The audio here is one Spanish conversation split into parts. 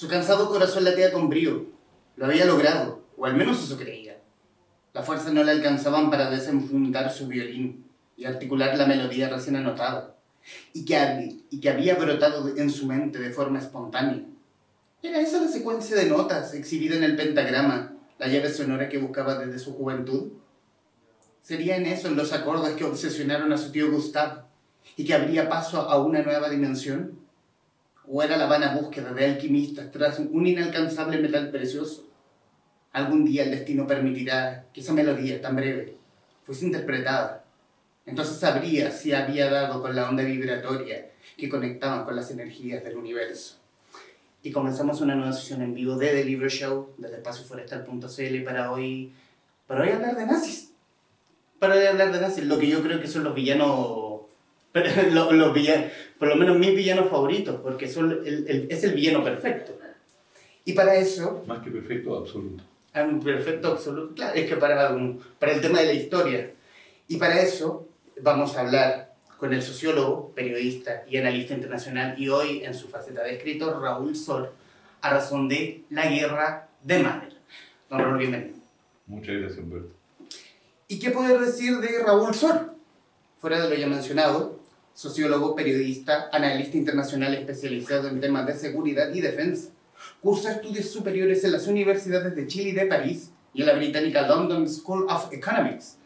Su cansado corazón latía con brío. Lo había logrado, o al menos eso creía. La fuerza no le alcanzaban para desenfundar su violín y articular la melodía recién anotada, y que, había, brotado en su mente de forma espontánea. ¿Era esa la secuencia de notas exhibida en el pentagrama, la llave sonora que buscaba desde su juventud? ¿Sería en eso en los acordes que obsesionaron a su tío Gustav y que abría paso a una nueva dimensión? ¿O era la vana búsqueda de alquimistas tras un inalcanzable metal precioso? Algún día el destino permitirá que esa melodía tan breve fuese interpretada. Entonces sabría si había dado con la onda vibratoria que conectaba con las energías del universo. Y comenzamos una nueva sesión en vivo de The Libro Show, desde espacioforestal.cl para hoy, para hoy hablar de nazis. Para hoy hablar de nazis, lo que yo creo que son los villanos, los, los villanos por lo menos mis villanos favoritos, porque son el, el, es el villano perfecto. Y para eso... Más que perfecto, absoluto. Ah, un perfecto absoluto, claro, es que para, para el tema de la historia. Y para eso vamos a hablar con el sociólogo, periodista y analista internacional, y hoy en su faceta de escritor, Raúl Sor, a razón de la guerra de Mahler. Don Raúl, bienvenido. Muchas gracias, Humberto. ¿Y qué poder decir de Raúl Sor? Fuera de lo ya mencionado, sociólogo, periodista, analista internacional especializado en temas de seguridad y defensa Cursa estudios superiores en las universidades de Chile y de París y en la británica London School of Economics.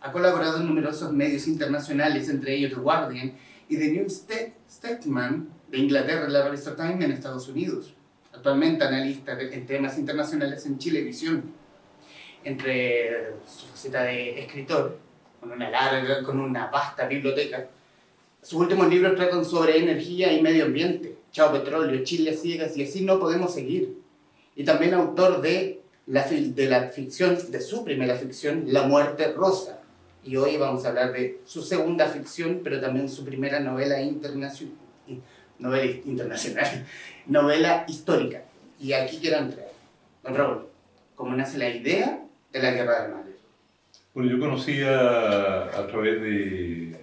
Ha colaborado en numerosos medios internacionales, entre ellos The Guardian y The New Statesman de Inglaterra y la revista Time en Estados Unidos. Actualmente analista en temas internacionales en Chilevisión. Entre su faceta de escritor, con una larga, con una vasta biblioteca, sus últimos libros tratan sobre energía y medio ambiente Chao Petróleo, Chile Ciegas y así no podemos seguir. Y también autor de la, de la ficción, de su primera ficción, La Muerte Rosa. Y hoy vamos a hablar de su segunda ficción, pero también su primera novela internacional, novela internacional, novela histórica. Y aquí quiero entrar. Don Raúl, ¿cómo nace la idea de la Guerra de Mahler? Bueno, yo conocía a través de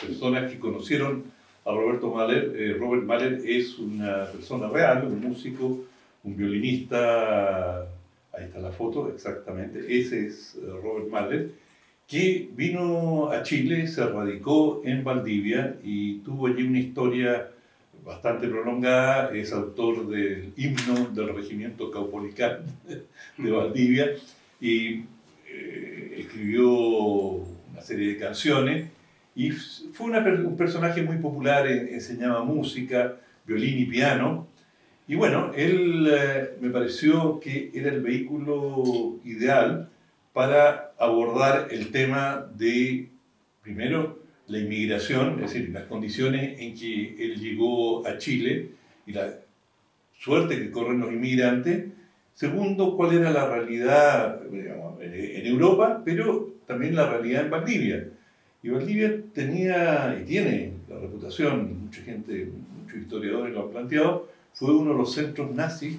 personas que conocieron a Roberto Mahler. Eh, Robert Mahler es una persona real, un músico, un violinista, ahí está la foto, exactamente, ese es eh, Robert Mahler, que vino a Chile, se radicó en Valdivia y tuvo allí una historia bastante prolongada, es autor del himno del regimiento caupolicán de Valdivia y eh, escribió una serie de canciones y fue un personaje muy popular, enseñaba música, violín y piano. Y bueno, él eh, me pareció que era el vehículo ideal para abordar el tema de, primero, la inmigración, es decir, las condiciones en que él llegó a Chile y la suerte que corren los inmigrantes. Segundo, cuál era la realidad en Europa, pero también la realidad en Valdivia y Valdivia tenía y tiene la reputación, mucha gente, muchos historiadores lo han planteado, fue uno de los centros nazis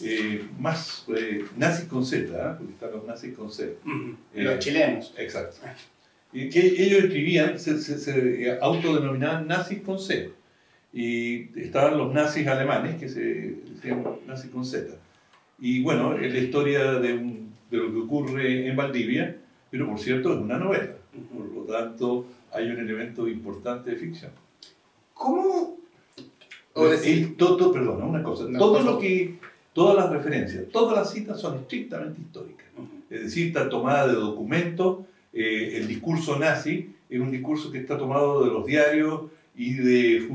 eh, más eh, nazis con Z, ¿eh? porque están los nazis con Z. los chilenos. Exacto. Y que ellos escribían, se, se, autodenominaban nazis con Z. Y estaban los nazis alemanes, que se decían nazis con Z. Y bueno, es la historia de, de lo que ocurre en Valdivia, pero por cierto es una novela. Por lo tanto, hay un elemento importante de ficción. ¿Cómo? Decir, todo, perdona, una cosa. todo lo que, todas las referencias, todas las citas son estrictamente históricas. Es decir, está tomada de documentos. Eh, el discurso nazi es un discurso que está tomado de los diarios y de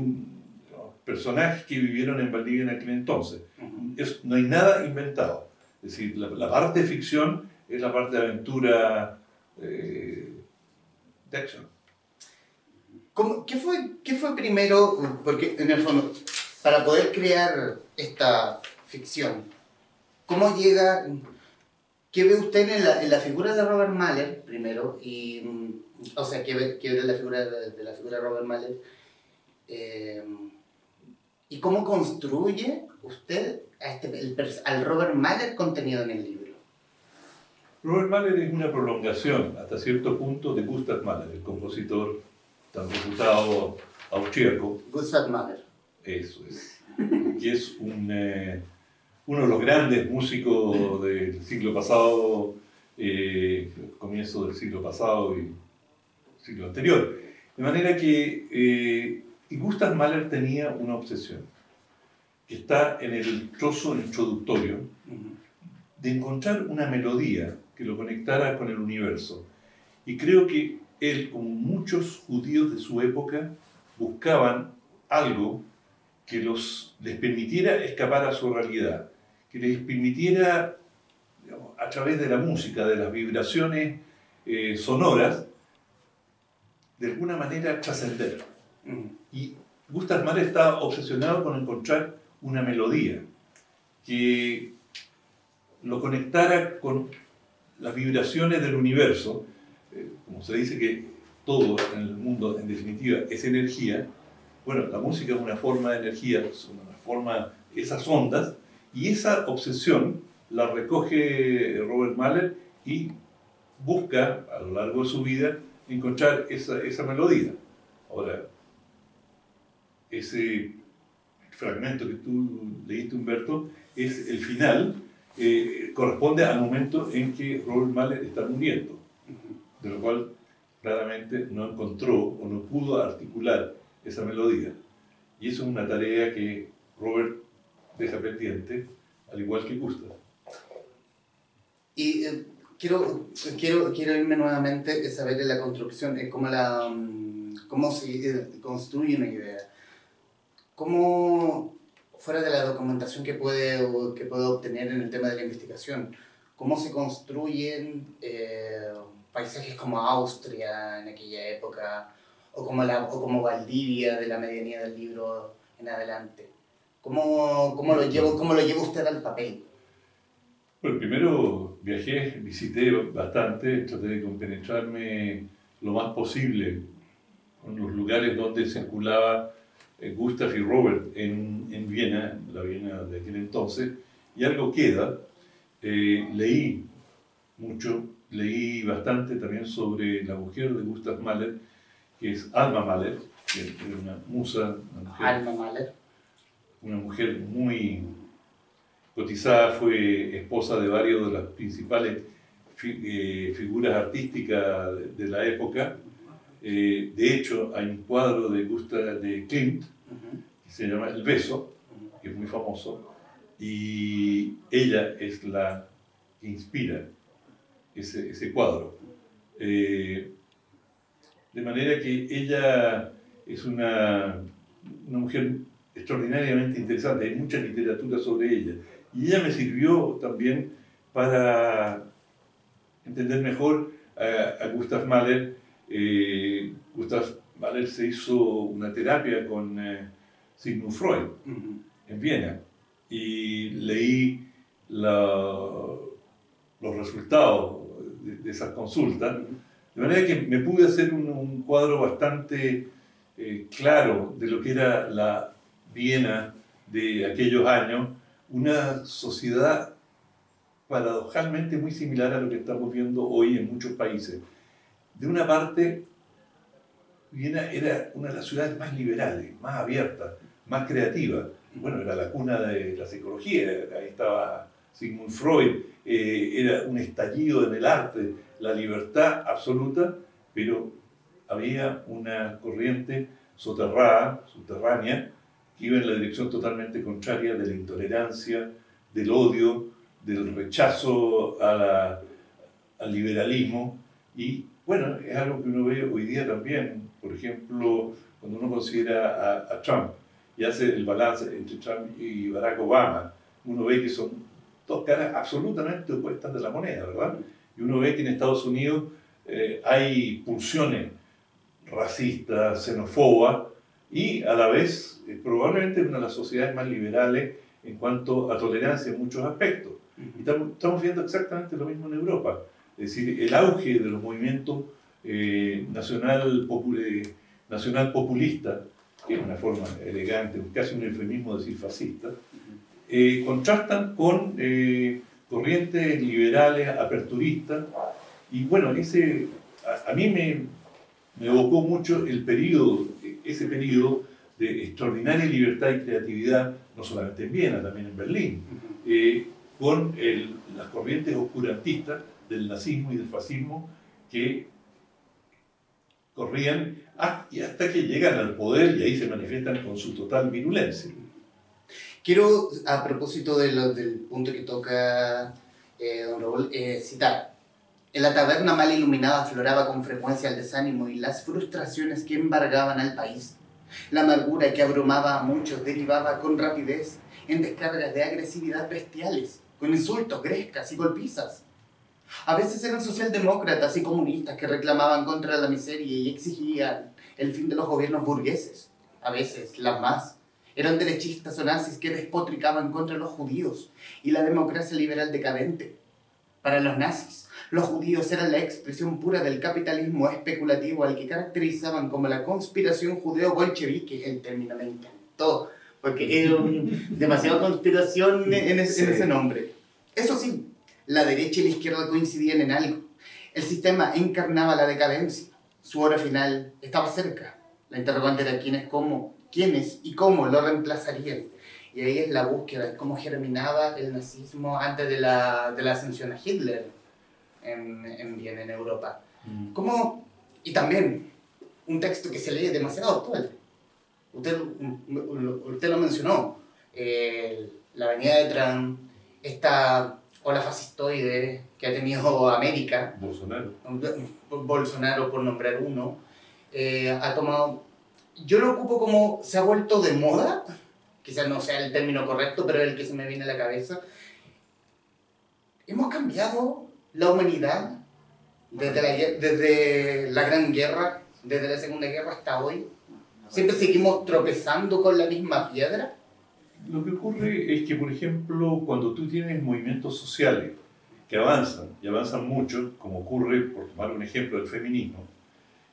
personajes que vivieron en Valdivia en aquel entonces. no hay nada inventado. Es decir, la, parte de ficción es la parte de aventura eh, qué, fue, ¿Qué fue primero? Porque en el fondo, para poder crear esta ficción, ¿cómo llega? ¿Qué ve usted en la, en la figura de Robert Mahler primero? Y, mm, o sea, ¿qué ve, qué ve la figura de, la figura de Robert Mahler? Eh, ¿Y cómo construye usted a este, al Robert Mahler contenido en el libro? Robert Mahler es una prolongación, hasta cierto punto, de Gustav Mahler, el compositor tan reputado austríaco. Gustav Mahler. Eso es. que es un, eh, uno de los grandes músicos del siglo pasado, eh, comienzo del siglo pasado y siglo anterior. De manera que eh, Gustav Mahler tenía una obsesión, que está en el trozo introductorio, de encontrar una melodía que lo conectara con el universo. Y creo que él, como muchos judíos de su época, buscaban algo que los, les permitiera escapar a su realidad, que les permitiera, a través de la música, de las vibraciones eh, sonoras, de alguna manera trascender. Y Gustav Mahler estaba obsesionado con encontrar una melodía que lo conectara con las vibraciones del universo, eh, como se dice que todo en el mundo en definitiva es energía, bueno, la música es una forma de energía, es una forma, esas ondas, y esa obsesión la recoge Robert Mahler y busca a lo largo de su vida encontrar esa, esa melodía. Ahora, ese fragmento que tú leíste, Humberto, es el final, eh, corresponde al momento en que Robert Mahler está muriendo, de lo cual claramente no encontró o no pudo articular esa melodía. Y eso es una tarea que Robert deja pendiente, al igual que Gustav. Y eh, quiero, quiero, quiero irme nuevamente a saber la construcción, es cómo, la, mm, cómo se eh, construye una idea. ¿Cómo, fuera de la documentación que puede, que puede obtener en el tema de la investigación, cómo se construyen eh, paisajes como Austria en aquella época, o como, la, o como Valdivia de la medianía del libro en adelante? ¿Cómo, cómo, lo, llevo, cómo lo lleva usted al papel? Bueno, primero viajé, visité bastante, traté de compenetrarme lo más posible con los lugares donde circulaba Gustav y Robert en, en, Viena, la Viena de aquel entonces, y algo queda. Eh, leí mucho, leí bastante también sobre la mujer de Gustav Mahler, que es Alma Mahler, que era una musa, una mujer, Alma Mahler. Una mujer muy cotizada, fue esposa de varios de las principales eh, figuras artísticas de, la época. De hecho, hay un cuadro de Gustav de Klimt que se llama El Beso, que es muy famoso, y ella es la que inspira ese, ese cuadro. Eh, de manera que ella es una, una mujer extraordinariamente interesante, hay mucha literatura sobre ella. Y ella me sirvió también para entender mejor a, Gustav Mahler. Eh, Gustav Mahler se hizo una terapia con eh, Sigmund Freud en Viena. Y leí los resultados de, esas consultas, de manera que me pude hacer un, cuadro bastante eh, claro de lo que era la Viena de aquellos años, una sociedad paradojalmente muy similar a lo que estamos viendo hoy en muchos países. De una parte, Viena era una de las ciudades más liberales, más abiertas, más creativas. Bueno, era la cuna de la psicología, ahí estaba Sigmund Freud, eh, era un estallido en el arte, la libertad absoluta, pero había una corriente soterrada, subterránea, que iba en la dirección totalmente contraria de la intolerancia, del odio, del rechazo al liberalismo. Y bueno, es algo que uno ve hoy día también, por ejemplo, cuando uno considera a, Trump y hace el balance entre Trump y Barack Obama, uno ve que son dos caras absolutamente opuestas de la moneda, ¿verdad? Y uno ve que en Estados Unidos eh, hay pulsiones racistas, xenófobas, y a la vez eh, probablemente una de las sociedades más liberales en cuanto a tolerancia en muchos aspectos. Y estamos, estamos, viendo exactamente lo mismo en Europa. Es decir, el auge de los movimientos eh, nacional, nacional populista, que es una forma elegante, casi un eufemismo decir fascista, eh, contrastan con corrientes liberales, aperturistas, y bueno, ese, a, a mí me, me evocó mucho el periodo, ese periodo de extraordinaria libertad y creatividad, no solamente en Viena, también en Berlín. eh, con las corrientes oscurantistas del nazismo y del fascismo que corrían hasta que llegan al poder y ahí se manifiestan con su total virulencia. Quiero, a propósito de lo, del punto que toca eh, don Raúl, eh, citar. En la taberna mal iluminada afloraba con frecuencia el desánimo y las frustraciones que embargaban al país. La amargura que abrumaba a muchos derivaba con rapidez en descargas de agresividad bestiales, con insultos, grescas y golpizas. A veces eran socialdemócratas y comunistas que reclamaban contra la miseria y exigían el fin de los gobiernos burgueses. A veces, las más, eran derechistas o nazis que despotricaban contra los judíos y la democracia liberal decadente. Para los nazis, los judíos eran la expresión pura del capitalismo especulativo al que caracterizaban como la conspiración judeo-bolchevique. El término me encantó, porque era demasiada conspiración en, ese nombre. Eso sí, la derecha y la izquierda coincidían en algo. El sistema encarnaba la decadencia. Su hora final estaba cerca. La interrogante era quién es cómo, quiénes y cómo lo reemplazarían. Y ahí es la búsqueda de cómo germinaba el nazismo antes de la, de la ascensión a Hitler en, en Viena, en Europa. Mm. ¿Cómo? Y también un texto que se lee demasiado actual. Usted, usted lo mencionó. la avenida de Trump, esta ola fascistoide que ha tenido América. Bolsonaro. Bolsonaro, por nombrar uno. Eh, ha tomado yo lo ocupo como se ha vuelto de moda, quizás no sea el término correcto, pero es el que se me viene a la cabeza. Hemos cambiado la humanidad desde la, desde la Gran Guerra, desde la Segunda Guerra hasta hoy. Siempre seguimos tropezando con la misma piedra. Lo que ocurre es que, por ejemplo, cuando tú tienes movimientos sociales que avanzan, y avanzan mucho, como ocurre, por tomar un ejemplo, el feminismo,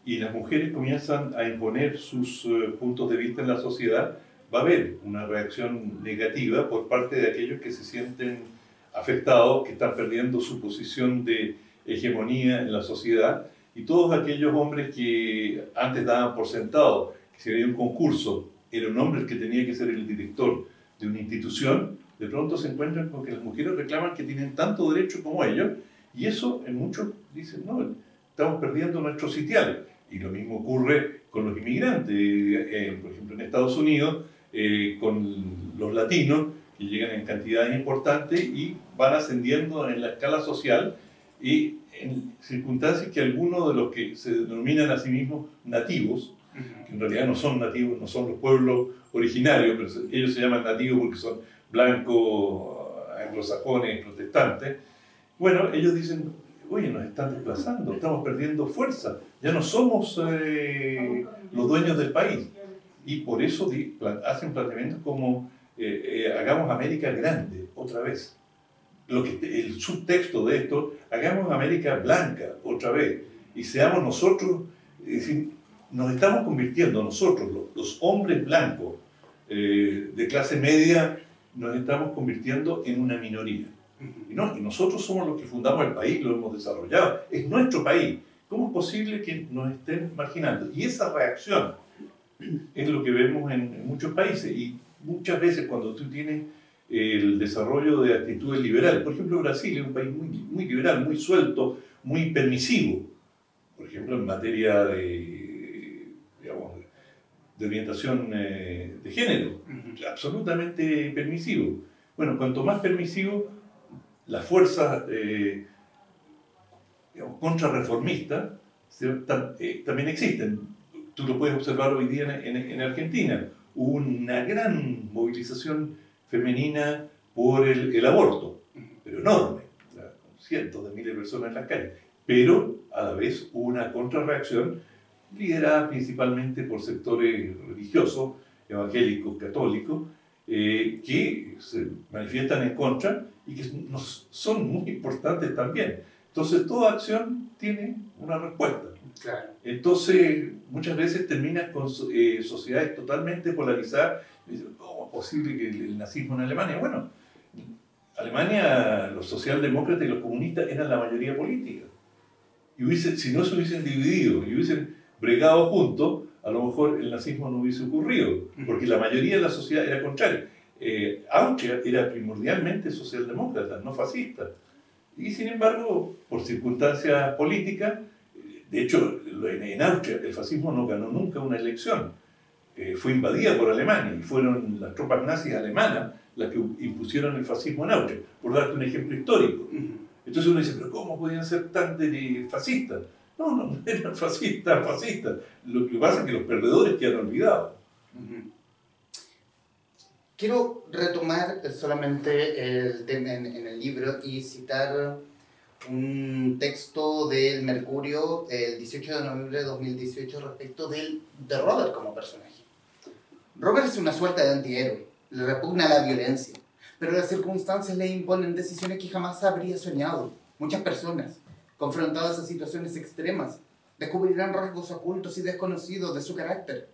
y las mujeres comienzan a imponer sus eh, puntos de vista en la sociedad, va a haber una reacción negativa por parte de aquellos que se sienten afectados, que están perdiendo su posición de hegemonía en la sociedad, y todos aquellos hombres que antes daban por sentado que si había un concurso, era un hombre el que tenía que ser el director de una institución, de pronto se encuentran con que las mujeres reclaman que tienen tanto derecho como ellos, y eso en muchos dicen, no, estamos perdiendo nuestros sitiales. Y lo mismo ocurre con los inmigrantes, eh, por ejemplo en Estados Unidos, eh, con los latinos, que llegan en cantidades importantes y van ascendiendo en la escala social y en circunstancias que algunos de los que se denominan a sí mismos nativos, que en realidad no son nativos, no son los pueblos originarios, pero ellos se llaman nativos porque son blancos, anglosajones, protestantes, bueno, ellos dicen, oye, nos están desplazando, estamos perdiendo fuerza, ya no somos eh, los dueños del país. Y por eso hacen planteamientos como eh, eh, hagamos América grande otra vez. Lo que, el subtexto de esto, hagamos América blanca otra vez. Y seamos nosotros, es decir, nos estamos convirtiendo nosotros, los, hombres blancos de clase media, nos estamos convirtiendo en una minoría. Y, no, y nosotros somos los que fundamos el país, lo hemos desarrollado, es nuestro país. ¿Cómo es posible que nos estén marginando? Y esa reacción es lo que vemos en, muchos países. Y muchas veces cuando tú tienes el desarrollo de actitudes liberales, por ejemplo Brasil es un país muy, muy liberal, muy suelto, muy permisivo, por ejemplo en materia de, de orientación eh, de género, absolutamente permisivo. Bueno, cuanto más permisivo, las fuerzas eh, contrarreformistas eh, también existen. Tú lo puedes observar hoy día en, Argentina. Hubo una gran movilización femenina por el, aborto, pero enorme, cientos de miles de personas en las calles. Pero a la vez hubo una contrarreacción liderada principalmente por sectores religiosos, evangélicos, católicos, eh, que se manifiestan en contra y que nos, son muy importantes también. Entonces, toda acción tiene una respuesta. Entonces, muchas veces terminas con eh, sociedades totalmente polarizadas. ¿Cómo es posible que el, nazismo en Alemania? Bueno, Alemania, los socialdemócratas y los comunistas eran la mayoría política. Y hubiese, si no se hubiesen dividido y hubiesen bregado juntos, a lo mejor el nazismo no hubiese ocurrido, porque la mayoría de la sociedad era contraria. Eh, Austria era primordialmente socialdemócrata, no fascista. Y sin embargo, por circunstancias políticas, de hecho, en Austria el fascismo no ganó nunca una elección. Eh, fue invadida por Alemania y fueron las tropas nazis alemanas las que impusieron el fascismo en Austria, por darte un ejemplo histórico. Entonces uno dice, pero ¿cómo podían ser tan fascistas? No, no, eran fascistas, fascistas. Lo que pasa es que los perdedores quedan olvidados. Quiero retomar solamente el tema en, el libro y citar un texto del Mercurio el 18 de noviembre de 2018 respecto del, de Robert como personaje. Robert es una suerte de antihéroe, le repugna la violencia, pero las circunstancias le imponen decisiones que jamás habría soñado. Muchas personas, confrontadas a situaciones extremas, descubrirán rasgos ocultos y desconocidos de su carácter.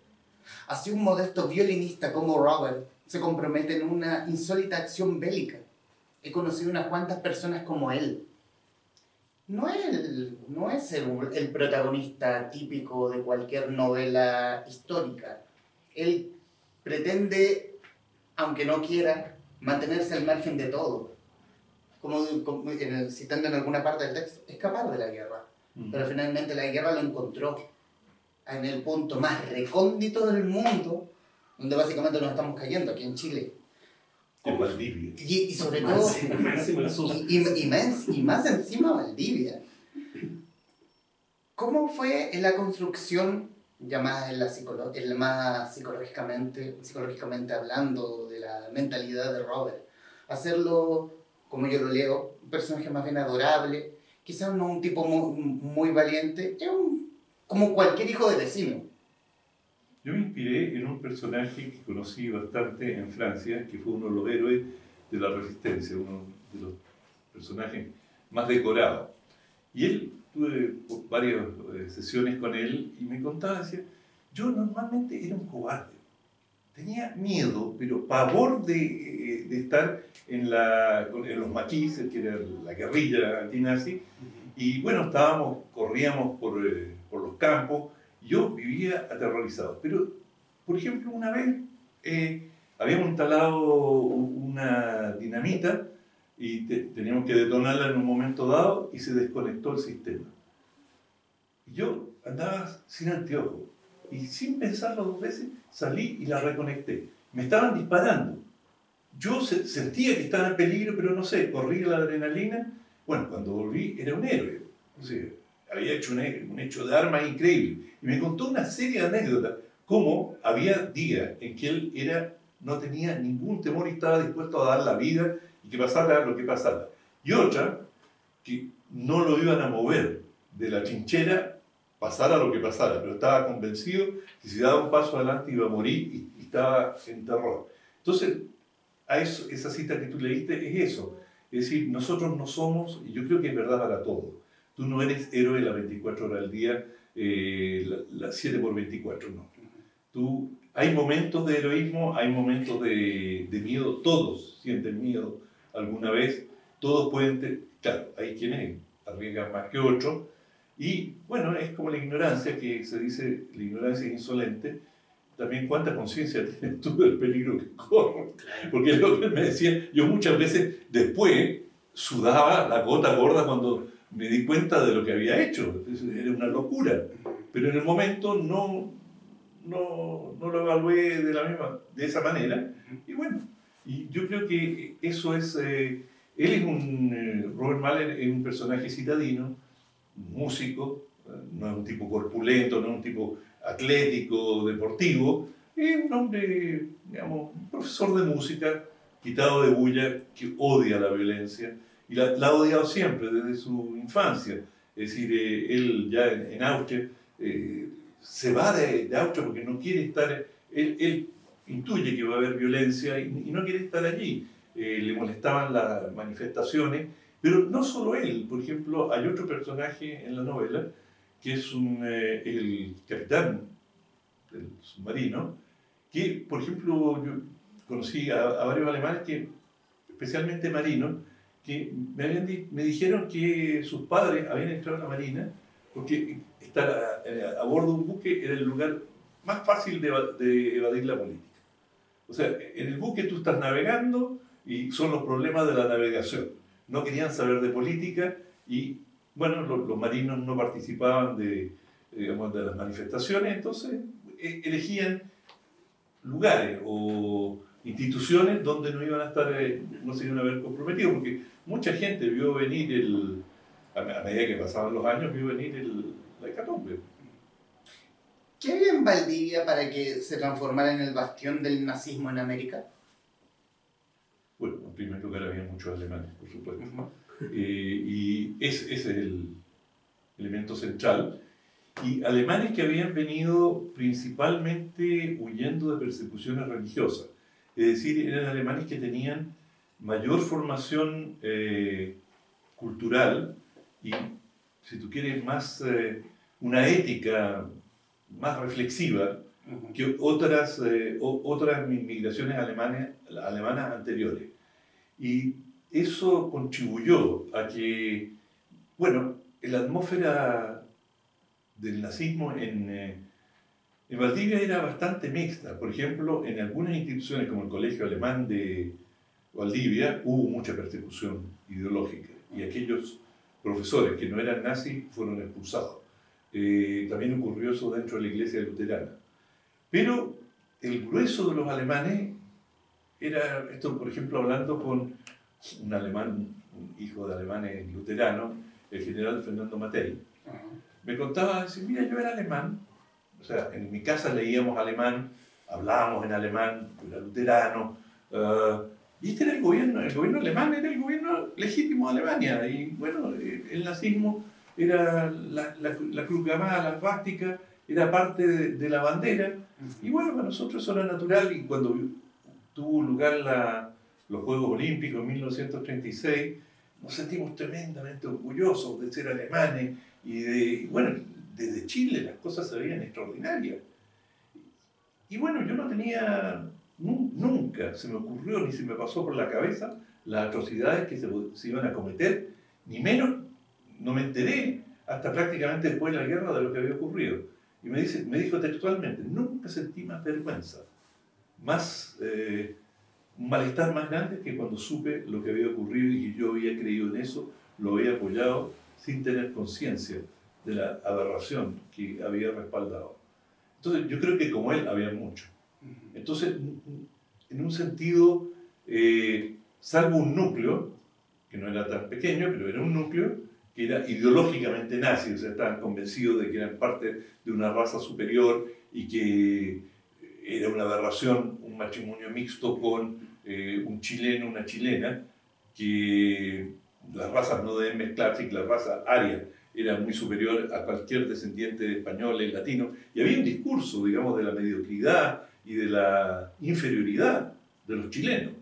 Así un modesto violinista como Robert se compromete en una insólita acción bélica. He conocido unas cuantas personas como él. No, él, no es el, el protagonista típico de cualquier novela histórica. Él pretende, aunque no quiera, mantenerse al margen de todo. Como, citando en alguna parte del texto, escapar de la guerra. Mm. Pero finalmente la guerra lo encontró en el punto más recóndito del mundo donde básicamente nos estamos cayendo aquí en Chile. Con Valdivia. Y, sobre todo, y, más, y más encima Valdivia. ¿Cómo fue en la construcción, ya más, en la en más psicológicamente, psicológicamente hablando, de la mentalidad de Robert? Hacerlo, como yo lo leo, un personaje más bien adorable, quizás no un tipo muy, muy valiente, es un, como cualquier hijo de vecino yo me inspiré en un personaje que conocí bastante en Francia, que fue uno de los héroes de la resistencia, uno de los personajes más decorados. Y él, tuve varias eh, sesiones con él y me contaba, decía, yo normalmente era un cobarde. Tenía miedo, pero pavor de, eh, de estar en, la, en los maquis, que era la guerrilla antinazi, y bueno, estábamos, corríamos por, eh, por los campos, yo vivía aterrorizado. Pero, por ejemplo, una vez eh, habíamos instalado una dinamita y teníamos que detonarla en un momento dado y se desconectó el sistema. Yo andaba sin anteojos y sin pensarlo dos veces salí y la reconecté. Me estaban disparando. Yo sentía que estaba en peligro, pero no sé, corría la adrenalina. Bueno, cuando volví era un héroe. Había hecho un, hecho de arma increíble. Y me contó una serie de anécdotas, como había días en que él era, no tenía ningún temor y estaba dispuesto a dar la vida y que pasara lo que pasara. Y otra, que no lo iban a mover de la chinchera, pasara lo que pasara, pero estaba convencido que si daba un paso adelante iba a morir y, estaba en terror. Entonces, a eso, esa cita que tú leíste es eso. Es decir, nosotros no somos, y yo creo que es verdad para todos, tú no eres héroe las 24 horas al día eh, las 7 por 24, no. Tú, hay momentos de heroísmo, hay momentos de, de, miedo, todos sienten miedo alguna vez, todos pueden, claro, hay quienes arriesgan más que otros, y bueno, es como la ignorancia, que se dice, la ignorancia es insolente, también cuánta conciencia tienes tú del peligro que corres, porque lo que me decía, yo muchas veces después sudaba la gota gorda cuando me di cuenta de lo que había hecho. Era una locura. Pero en el momento no, no, no lo evalué de, la misma, de esa manera. Y bueno, y yo creo que eso es... Eh, él es un... Eh, Robert Mahler es un personaje citadino, músico, no es un tipo corpulento, no es un tipo atlético, deportivo, es un hombre, digamos, un profesor de música, quitado de bulla, que odia la violencia, y la, ha odiado siempre, desde su infancia. Es decir, eh, él ya en, Austria eh, se va de, Austria porque no quiere estar, él, intuye que va a haber violencia y, no quiere estar allí. Eh, le molestaban las manifestaciones, pero no solo él, por ejemplo, hay otro personaje en la novela que es un, el capitán del submarino, que, por ejemplo, yo conocí a, a varios alemanes que, especialmente marinos, que me, me dijeron que sus padres habían entrado a la Marina porque estar a, bordo de un buque era el lugar más fácil de, evadir la política. O sea, en el buque tú estás navegando y son los problemas de la navegación. No querían saber de política y, bueno, los, marinos no participaban de, digamos, de las manifestaciones, entonces e, elegían lugares o instituciones donde no iban a estar, eh, no se iban a ver comprometidos, porque mucha gente vio venir el, a medida que pasaban los años, vio venir el, la hecatombe. ¿Qué había en Valdivia para que se transformara en el bastión del nazismo en América? Primer lugar había muchos alemanes, por supuesto. Eh, y ese, es el elemento central. Y alemanes que habían venido principalmente huyendo de persecuciones religiosas. Es decir, eran alemanes que tenían mayor formación eh, cultural y, si tú quieres, más eh, una ética más reflexiva que otras, eh, otras migraciones alemanas, alemanas anteriores. Y eso contribuyó a que, bueno, la atmósfera del nazismo en, eh, en Valdivia era bastante mixta. Por ejemplo, en algunas instituciones como el Colegio Alemán de Valdivia hubo mucha persecución ideológica y aquellos profesores que no eran nazis fueron expulsados. Eh, también ocurrió eso dentro de la iglesia luterana. Pero el grueso de los alemanes era, esto por ejemplo hablando con un alemán, un hijo de alemanes luteranos, el general Fernando Matei, me contaba, decir, mira, yo era alemán, o sea, en mi casa leíamos alemán, hablábamos en alemán, yo era luterano, uh, y este era el gobierno, el gobierno alemán era el gobierno legítimo de Alemania, y bueno, el nazismo era la, la, la cruz gamada, la fástica, era parte de, la bandera. Y bueno, para nosotros eso era natural y cuando tuvo lugar la, los Juegos Olímpicos en 1936, nos sentimos tremendamente orgullosos de ser alemanes y de, bueno, desde Chile las cosas se veían extraordinarias. Y bueno, yo no tenía, nunca se me ocurrió ni se me pasó por la cabeza las atrocidades que se, se iban a cometer, ni menos no me enteré hasta prácticamente después de la guerra de lo que había ocurrido. Y me, dice, me dijo textualmente, nunca sentí más vergüenza, más, eh, un malestar más grande que cuando supe lo que había ocurrido y que yo había creído en eso, lo había apoyado sin tener conciencia de la aberración que había respaldado. Entonces, yo creo que como él había mucho. Entonces, en un sentido, eh, salvo un núcleo, que no era tan pequeño, pero era un núcleo, que era ideológicamente nazi, o sea, estaban convencidos de que eran parte de una raza superior y que era una aberración un matrimonio mixto con eh, un chileno, una chilena, que las razas no deben mezclarse y que la raza aria era muy superior a cualquier descendiente de españoles, latinos, y había un discurso, digamos, de la mediocridad y de la inferioridad de los chilenos,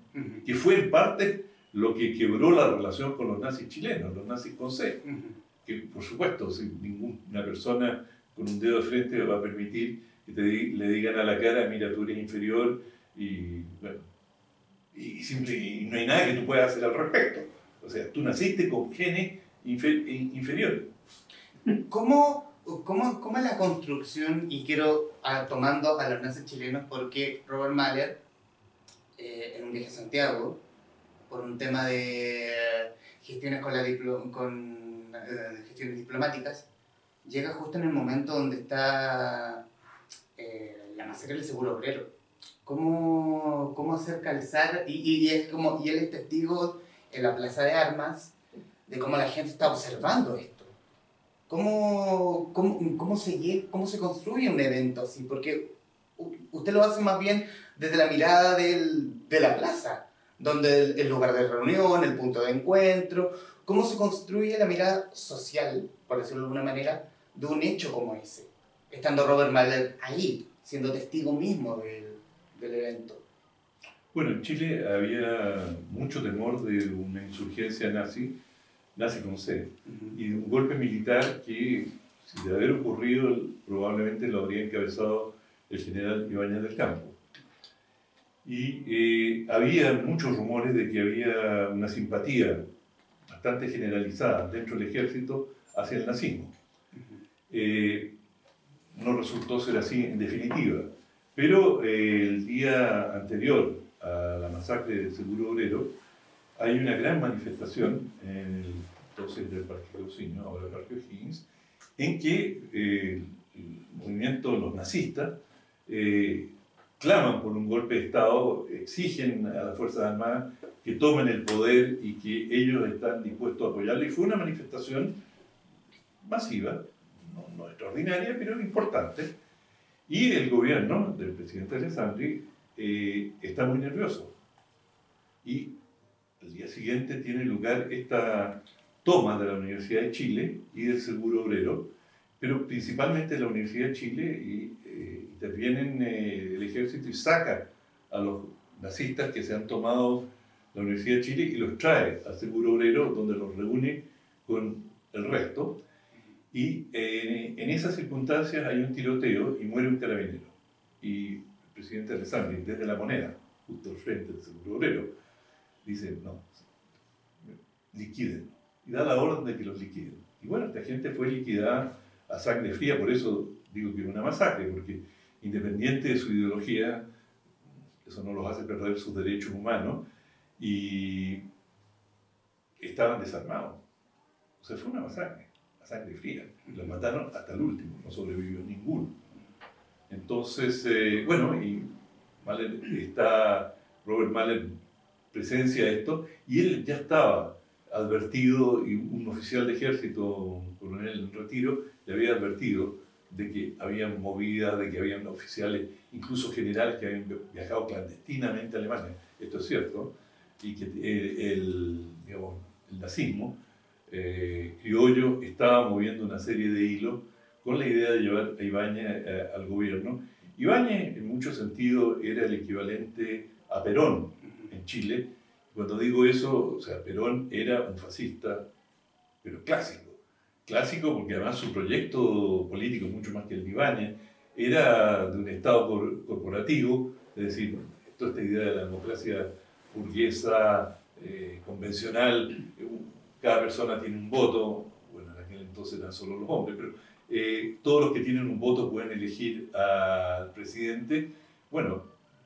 que fue en parte lo que quebró la relación con los nazis chilenos, los nazis con C. Que, por supuesto, si ninguna persona con un dedo de frente va a permitir que te, le digan a la cara, mira, tú eres inferior y, bueno, y, y no hay nada que tú puedas hacer al respecto. O sea, tú naciste con genes inferiores. ¿Cómo, cómo, ¿Cómo es la construcción, y quiero tomando a los nazis chilenos, porque Robert Mahler, eh, en un viaje a Santiago, por un tema de gestiones con la eh, gestiones diplomáticas, llega justo en el momento donde está eh, la masacre del seguro obrero. ¿Cómo, cómo hacer calzar? Y, y, es como, y él es testigo en la plaza de armas de cómo la gente está observando esto. ¿Cómo, cómo, cómo, se, cómo se construye un evento así? Porque usted lo hace más bien desde la mirada del, de la plaza donde el lugar de reunión, el punto de encuentro, cómo se construye la mirada social, por decirlo de alguna manera, de un hecho como ese, estando Robert Mahler ahí, siendo testigo mismo del, del evento. Bueno, en Chile había mucho temor de una insurgencia nazi, nazi con C, y de un golpe militar que, si de haber ocurrido, probablemente lo habría encabezado el general Ibáñez del Campo y eh, había muchos rumores de que había una simpatía bastante generalizada dentro del ejército hacia el nazismo. Eh, no resultó ser así en definitiva, Pero eh, el día anterior a la masacre del Seguro Obrero, hay una gran manifestación en el entonces del Parque Cauciño, ahora el Parque O'Higgins, en que eh, el movimiento, los nazistas, eh, claman por un golpe de Estado, exigen a las Fuerzas Armadas que tomen el poder y que ellos están dispuestos a apoyarlo. Y fue una manifestación masiva, no, extraordinaria, pero importante. Y el gobierno del presidente Alessandri eh, está muy nervioso. Y el día siguiente tiene lugar esta toma de la Universidad de Chile y del Seguro Obrero, pero principalmente la Universidad de Chile y eh, intervienen eh, el ejército y saca a los nazistas que se han tomado la Universidad de Chile y los trae al Seguro Obrero, donde los reúne con el resto. Y en esas circunstancias hay un tiroteo y muere un carabinero. Y el presidente Alessandri, desde la moneda, justo al frente del Seguro Obrero, dice, no, liquiden. Y da la orden de que los liquiden. Y bueno, esta gente fue liquidada a sangre fría, por eso digo que es una masacre, porque independiente de su ideología, eso no los hace perder sus derechos humanos, y estaban desarmados. O sea, fue una masacre, sangre fría. Los mataron hasta el último, no sobrevivió ninguno. Entonces, eh, bueno, y está, Robert Mahler presencia esto, y él ya estaba advertido, y un oficial de ejército, un coronel en retiro, le había advertido de que había movidas, de que habían oficiales, incluso generales, que habían viajado clandestinamente a Alemania. Esto es cierto. Y que eh, el, digamos, el nazismo eh, criollo estaba moviendo una serie de hilos con la idea de llevar a Ibáñez eh, al gobierno. Ibáñez, en muchos sentidos, era el equivalente a Perón en Chile. Cuando digo eso, o sea, Perón era un fascista, pero clásico. Clásico porque además su proyecto político, mucho más que el de Ibáñez, era de un Estado corporativo, es decir, toda esta idea de la democracia burguesa, eh, convencional, cada persona tiene un voto, bueno, en aquel entonces eran solo los hombres, pero eh, todos los que tienen un voto pueden elegir al presidente. Bueno,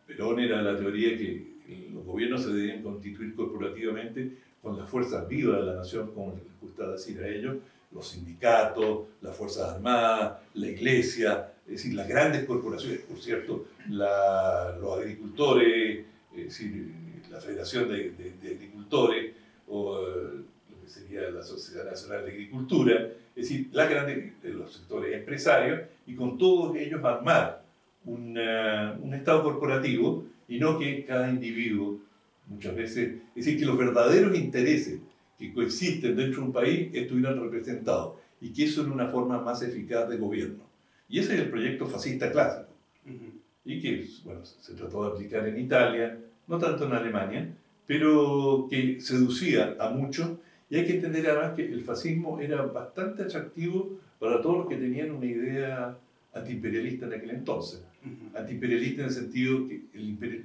Perón era la teoría que los gobiernos se deben constituir corporativamente con las fuerzas vivas de la nación, como les gusta decir a ellos, los sindicatos, las Fuerzas Armadas, la Iglesia, es decir, las grandes corporaciones, por cierto, los agricultores, es decir, la Federación de, Agricultores o que sería la Sociedad Nacional de Agricultura, es decir, las grandes, los sectores empresarios, y con todos ellos armar un Estado corporativo y no que cada individuo, muchas veces, es decir, que los verdaderos intereses que coexisten dentro de un país estuvieran representados y que eso era una forma más eficaz de gobierno. Y ese es el proyecto fascista clásico. Y que bueno, se trató de aplicar en Italia, no tanto en Alemania, pero que seducía a muchos. Y hay que entender además que el fascismo era bastante atractivo para todos los que tenían una idea antiimperialista en aquel entonces. Antiimperialista en el sentido que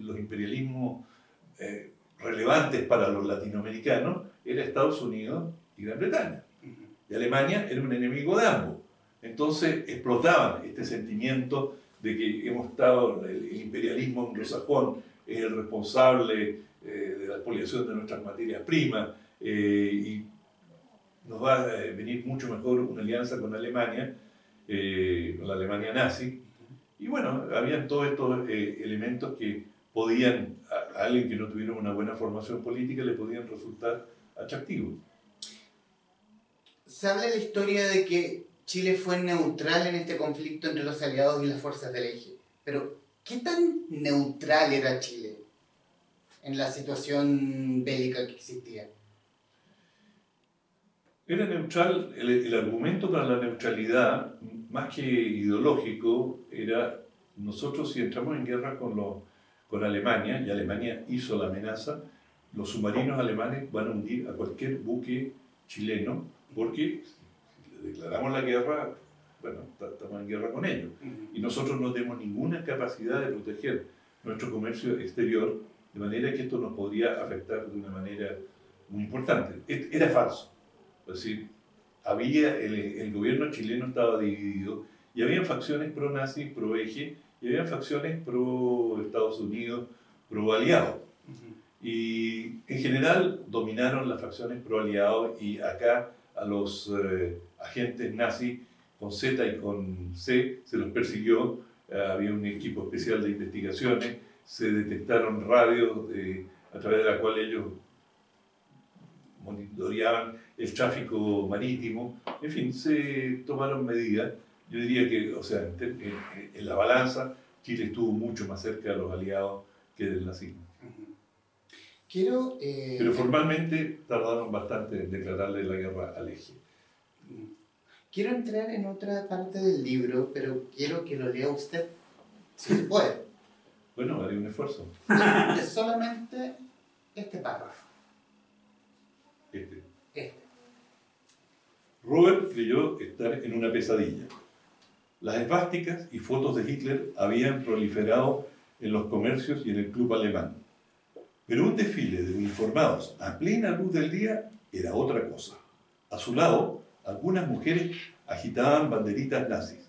los imperialismos eh, relevantes para los latinoamericanos era Estados Unidos y Gran Bretaña. Y Alemania era un enemigo de ambos. Entonces explotaban este sentimiento de que hemos estado, el, imperialismo anglosajón es el responsable eh, de la expoliación de nuestras materias primas y nos va a venir mucho mejor una alianza con Alemania, con la Alemania nazi. Y bueno, habían todos estos elementos que podían, a alguien que no tuviera una buena formación política, le podían resultar atractivos. Se habla de la historia de que Chile fue neutral en este conflicto entre los aliados y las fuerzas del eje, pero ¿qué tan neutral era Chile en la situación bélica que existía? Era neutral, el, el argumento para la neutralidad, más que ideológico, era nosotros si entramos en guerra con los con Alemania, y Alemania hizo la amenaza, los submarinos alemanes van a hundir a cualquier buque chileno, porque si declaramos la guerra, bueno, estamos en guerra con ellos. Y nosotros no tenemos ninguna capacidad de proteger nuestro comercio exterior, de manera que esto nos podría afectar de una manera muy importante. Era falso. Es decir, había, el, el gobierno chileno estaba dividido y había facciones pro-nazi, pro-eje, y había facciones pro Estados Unidos, pro aliados. Y en general dominaron las facciones pro aliados y acá a los eh, agentes nazis con Z y con C se los persiguió. Eh, había un equipo especial de investigaciones, se detectaron radios eh, a través de la cual ellos monitoreaban el tráfico marítimo. En fin, se tomaron medidas. Yo diría que, o sea, en, en la balanza, Chile estuvo mucho más cerca de los aliados que del nazismo. Quiero, eh, Pero formalmente tardaron bastante en declararle la guerra al eje. Quiero entrar en otra parte del libro, pero quiero que lo lea usted, si se puede. Bueno, haré un esfuerzo. Es solamente este párrafo. Este. Este. Robert creyó estar en una pesadilla. Las esvásticas y fotos de Hitler habían proliferado en los comercios y en el club alemán. Pero un desfile de uniformados a plena luz del día era otra cosa. A su lado, algunas mujeres agitaban banderitas nazis.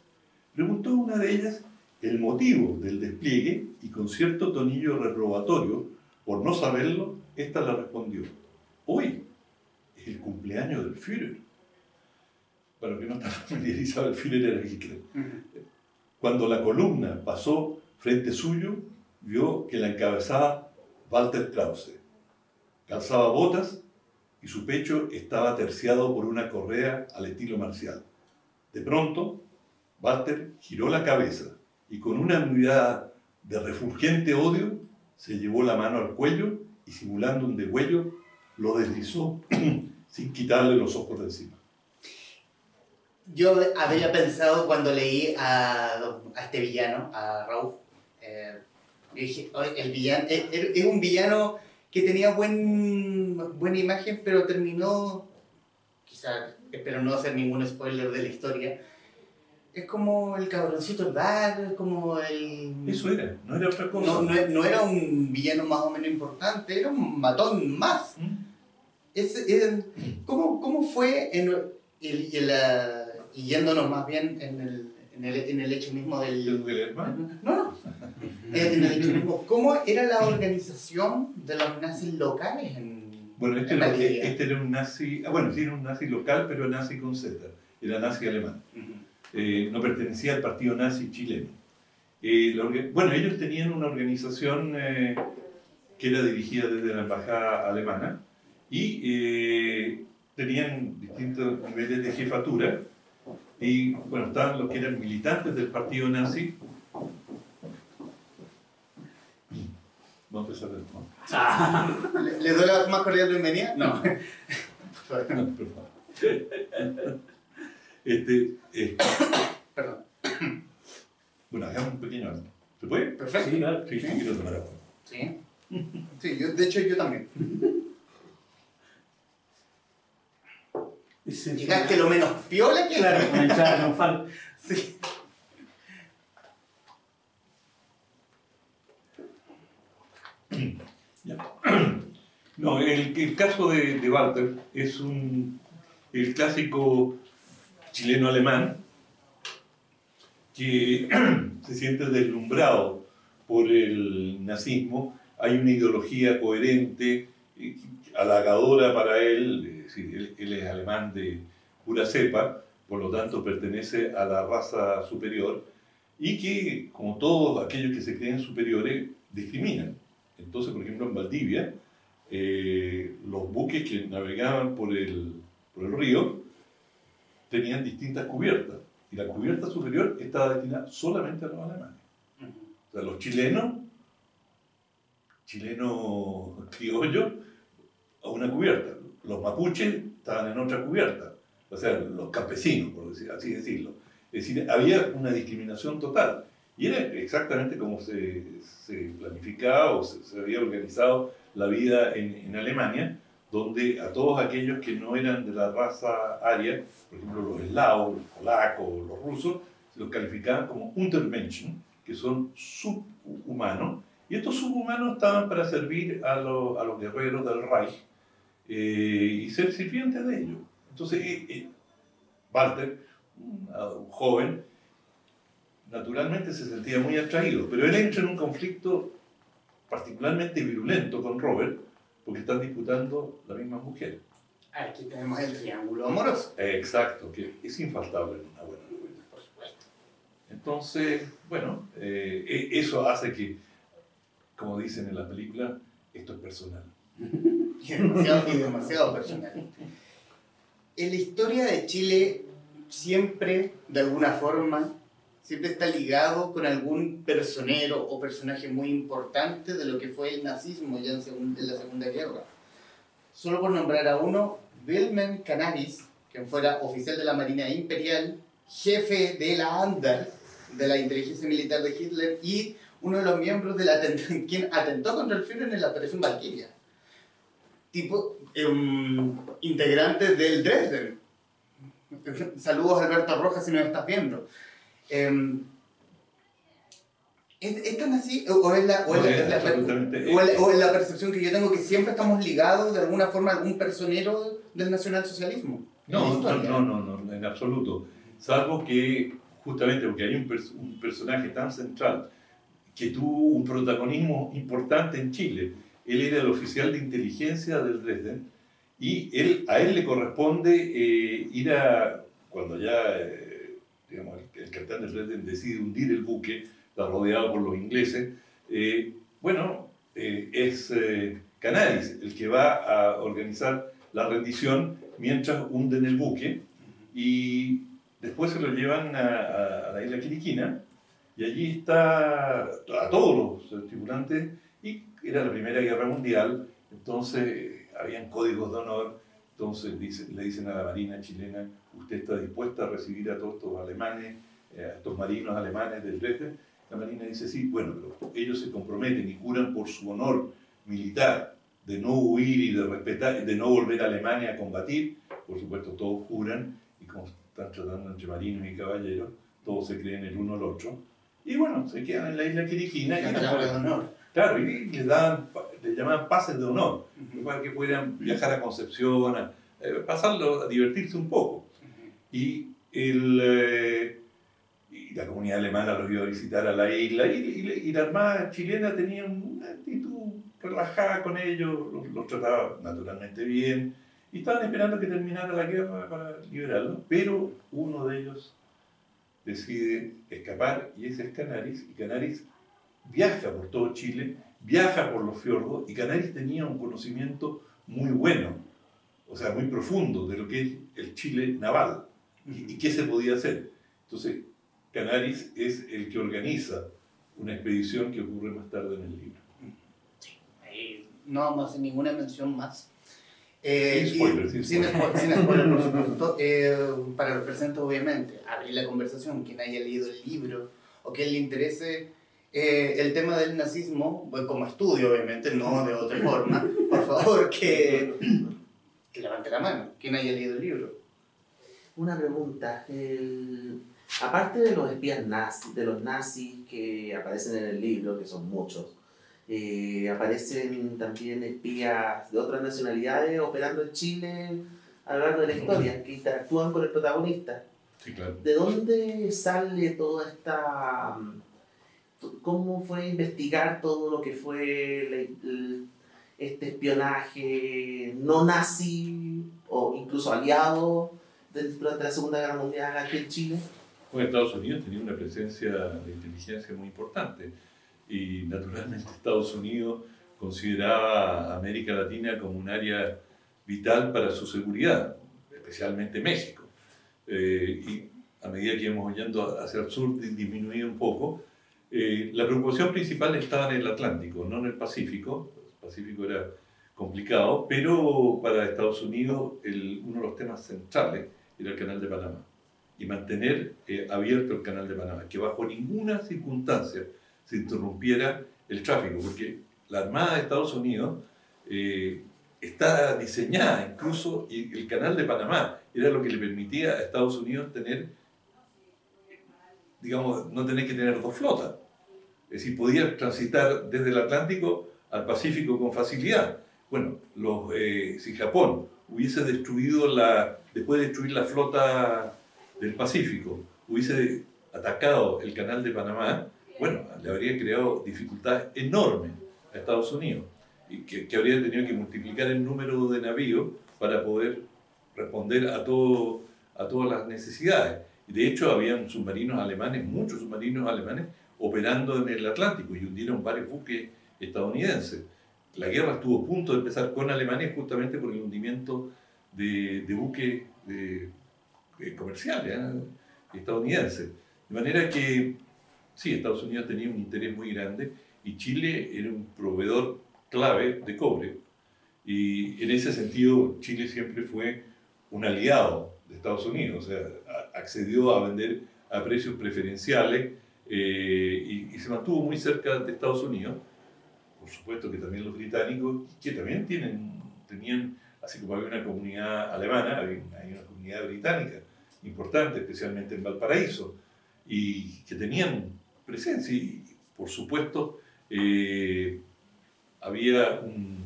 Preguntó una de ellas el motivo del despliegue y con cierto tonillo reprobatorio, por no saberlo, ésta le respondió, hoy es el cumpleaños del Führer. Para que no está familiarizado, el Führer era Hitler. Cuando la columna pasó frente suyo, vio que la encabezaba Walter Krause. Calzaba botas y su pecho estaba terciado por una correa al estilo marcial. De pronto, Walter giró la cabeza y con una mirada de refulgente odio se llevó la mano al cuello y simulando un degüello lo deslizó sin quitarle los ojos de encima. Yo había pensado cuando leí a, este villano, a Raúl, eh, dije, el villano, eh, es, un villano que tenía buen, buena imagen, pero terminó, quizás, espero no hacer ningún spoiler de la historia, es como el cabroncito bar, como el... Eso era, no era otra cosa. No, no, era un villano más o menos importante, era un matón más. ¿Mm? Es, ¿cómo, ¿cómo, fue en el, el, y yéndonos más bien en el, en el, en el hecho mismo del... ¿El No, no. en el hecho mismo, ¿cómo era la organización de los nazis locales en... Bueno, este, era, este era un nazi, ah, bueno, sí era un nazi local, pero nazi con Z, era nazi alemán. Eh, no pertenecía al partido nazi chileno. Eh, bueno, ellos tenían una organización eh, que era dirigida desde la embajada alemana y tenían distintos niveles de jefatura y bueno, estaban los que eran militantes del partido nazi. Vamos a empezar de nuevo. Ah. ¿Le, doy la más cordial bienvenida? No. este, eh, Perdón. Bueno, hagamos un pequeño alto. ¿Se puede? Perfecto. Sí, claro. Sí, sí, quiero tomar agua. Sí. Sí, yo, de hecho yo también. Llegaste lo menos piola que. Claro, claro, no falta. Sí. No, el, el, caso de, de Walter es un, el clásico chileno-alemán que se siente deslumbrado por el nazismo. Hay una ideología coherente, halagadora para él, él, es alemán de pura cepa, por lo tanto pertenece a la raza superior, y que, como todos aquellos que se creen superiores, discriminan. Entonces, por ejemplo, en Valdivia, eh, los buques que navegaban por el, por el río tenían distintas cubiertas, y la cubierta superior estaba destinada solamente a los alemanes. O sea, los chilenos, chilenos criollos, a una cubierta los mapuches estaban en otra cubierta, o sea, los campesinos, por decir, así decirlo. Es decir, había una discriminación total. Y era exactamente como se, se planificaba o se, había organizado la vida en, en, Alemania, donde a todos aquellos que no eran de la raza aria, por ejemplo los eslavos, los polacos, los rusos, se los calificaban como Untermenschen, que son subhumanos, y estos subhumanos estaban para servir a, los, a los guerreros del Reich, eh, y ser sirviente de ellos. Entonces, eh, eh, Walter, un, joven, naturalmente se sentía muy atraído, pero él entra en un conflicto particularmente virulento con Robert, porque están disputando la misma mujer. Aquí tenemos el triángulo amoroso. Exacto, que es infaltable en una buena novela. Por supuesto. Entonces, bueno, eh, e- eso hace que, como dicen en la película, esto es personal. Y demasiado, y demasiado personal. En la historia de Chile siempre, de alguna forma, siempre está ligado con algún personero o personaje muy importante de lo que fue el nazismo ya en, segun- en la Segunda Guerra. Solo por nombrar a uno, Wilhelm Canaris, quien fuera oficial de la Marina Imperial, jefe de la ANDAR, de la inteligencia militar de Hitler, y uno de los miembros de la quien atentó contra el Führer en la Operación Valkyria tipo em, integrante del Dresden. Saludos Alberto Rojas si nos estás viendo. Em, ¿es, es tan así? ¿O es la, percepción que yo tengo que siempre estamos ligados de alguna forma a algún personero del nacionalsocialismo? No, no, no, no, no, en absoluto. Salvo que, justamente porque hay un, pers- un personaje tan central que tuvo un protagonismo importante en Chile. Él era el oficial de inteligencia del Dresden y él, a él le corresponde eh, ir a, cuando ya eh, digamos, el, capitán del Dresden decide hundir el buque, está rodeado por los ingleses, eh, bueno, es Canaris el que va a organizar la rendición mientras hunden el buque y después se lo llevan a la isla Quiriquina y allí está a todos los tripulantes y era la Primera Guerra Mundial, entonces habían códigos de honor, entonces dice- le dicen a la Marina chilena, usted está dispuesta a recibir a todos estos alemanes, eh, a estos marinos alemanes del Dresden, la Marina dice sí, bueno, pero ellos se comprometen y juran por su honor militar de no huir y de respetar, de no volver a Alemania a combatir, por supuesto todos juran y como están tratando entre marinos y caballeros, todos se creen el uno al otro, y bueno, se quedan en la isla Quiriquina y La no palabra de honor. Claro, y les daban, les llamaban pases de honor, para que pudieran viajar a Concepción, a, eh, pasarlo, a divertirse un poco. Y, el, eh, y la comunidad alemana los iba a visitar a la isla, y, y- y la Armada chilena tenía una actitud relajada con ellos, los, los trataba naturalmente bien, y estaban esperando que terminara la guerra para liberarlos, pero uno de ellos decide escapar, y ese es Canaris, y Canaris viaja por todo Chile, viaja por los fiordos, y Canaris tenía un conocimiento muy bueno, o sea, muy profundo de lo que es el Chile naval y, y qué se podía hacer. Entonces, Canaris es el que organiza una expedición que ocurre más tarde en el libro. Ahí no vamos a hacer ninguna mención más. Eh, Sin spoiler, sin spoiler. spo- sin spoiler, por supuesto. Eh, para los presentes, obviamente, abrir la conversación, quien haya leído el libro o quien le interese eh, el tema del nazismo, como estudio, obviamente, no de otra forma, por favor, que, que levante la mano, quien haya leído el libro. Una pregunta. el- Aparte de los espías nazis, de los nazis que aparecen en el libro, que son muchos, eh, aparecen también espías de otras nacionalidades operando en Chile a lo largo de la historia, que interactúan con el protagonista. Sí, claro. ¿De dónde sale toda esta... t- ¿Cómo fue investigar todo lo que fue el- este espionaje no nazi o incluso aliado durante la Segunda Guerra Mundial aquí en Chile? Bueno, Estados Unidos tenía una presencia de inteligencia muy importante y naturalmente Estados Unidos consideraba a América Latina como un área vital para su seguridad, especialmente México. Eh, y a medida que íbamos yendo hacia el sur di- disminuía un poco. Eh, la preocupación principal estaba en el Atlántico, no en el Pacífico. El Pacífico era complicado, pero para Estados Unidos el- uno de los temas centrales era el Canal de Panamá y mantener eh, abierto el canal de Panamá, que bajo ninguna circunstancia se interrumpiera el tráfico, porque la Armada de Estados Unidos eh, está diseñada incluso, y el canal de Panamá era lo que le permitía a Estados Unidos tener, digamos, no tener que tener dos flotas. Es decir, podía transitar desde el Atlántico al Pacífico con facilidad. Bueno, eh, si Japón hubiese destruido la, después de destruir la flota del Pacífico, hubiese atacado el canal de Panamá, bueno, le habría creado dificultades enormes a Estados Unidos y que, que habría tenido que multiplicar el número de navíos para poder responder a, todo, a todas las necesidades. De hecho, habían submarinos alemanes, muchos submarinos alemanes, operando en el Atlántico y hundieron varios buques estadounidenses. La guerra estuvo a punto de empezar con Alemania justamente por el hundimiento de, de buques de, comerciales ¿eh? estadounidenses. De manera que, sí, Estados Unidos tenía un interés muy grande y Chile era un proveedor clave de cobre. Y en ese sentido, Chile siempre fue un aliado de Estados Unidos, o sea, accedió a vender a precios preferenciales eh, y, se mantuvo muy cerca de Estados Unidos. Por supuesto que también los británicos, que también tienen, tenían, así como había una comunidad alemana, hay, una comunidad británica importante, especialmente en Valparaíso, y que tenían presencia. Y por supuesto, eh, había un,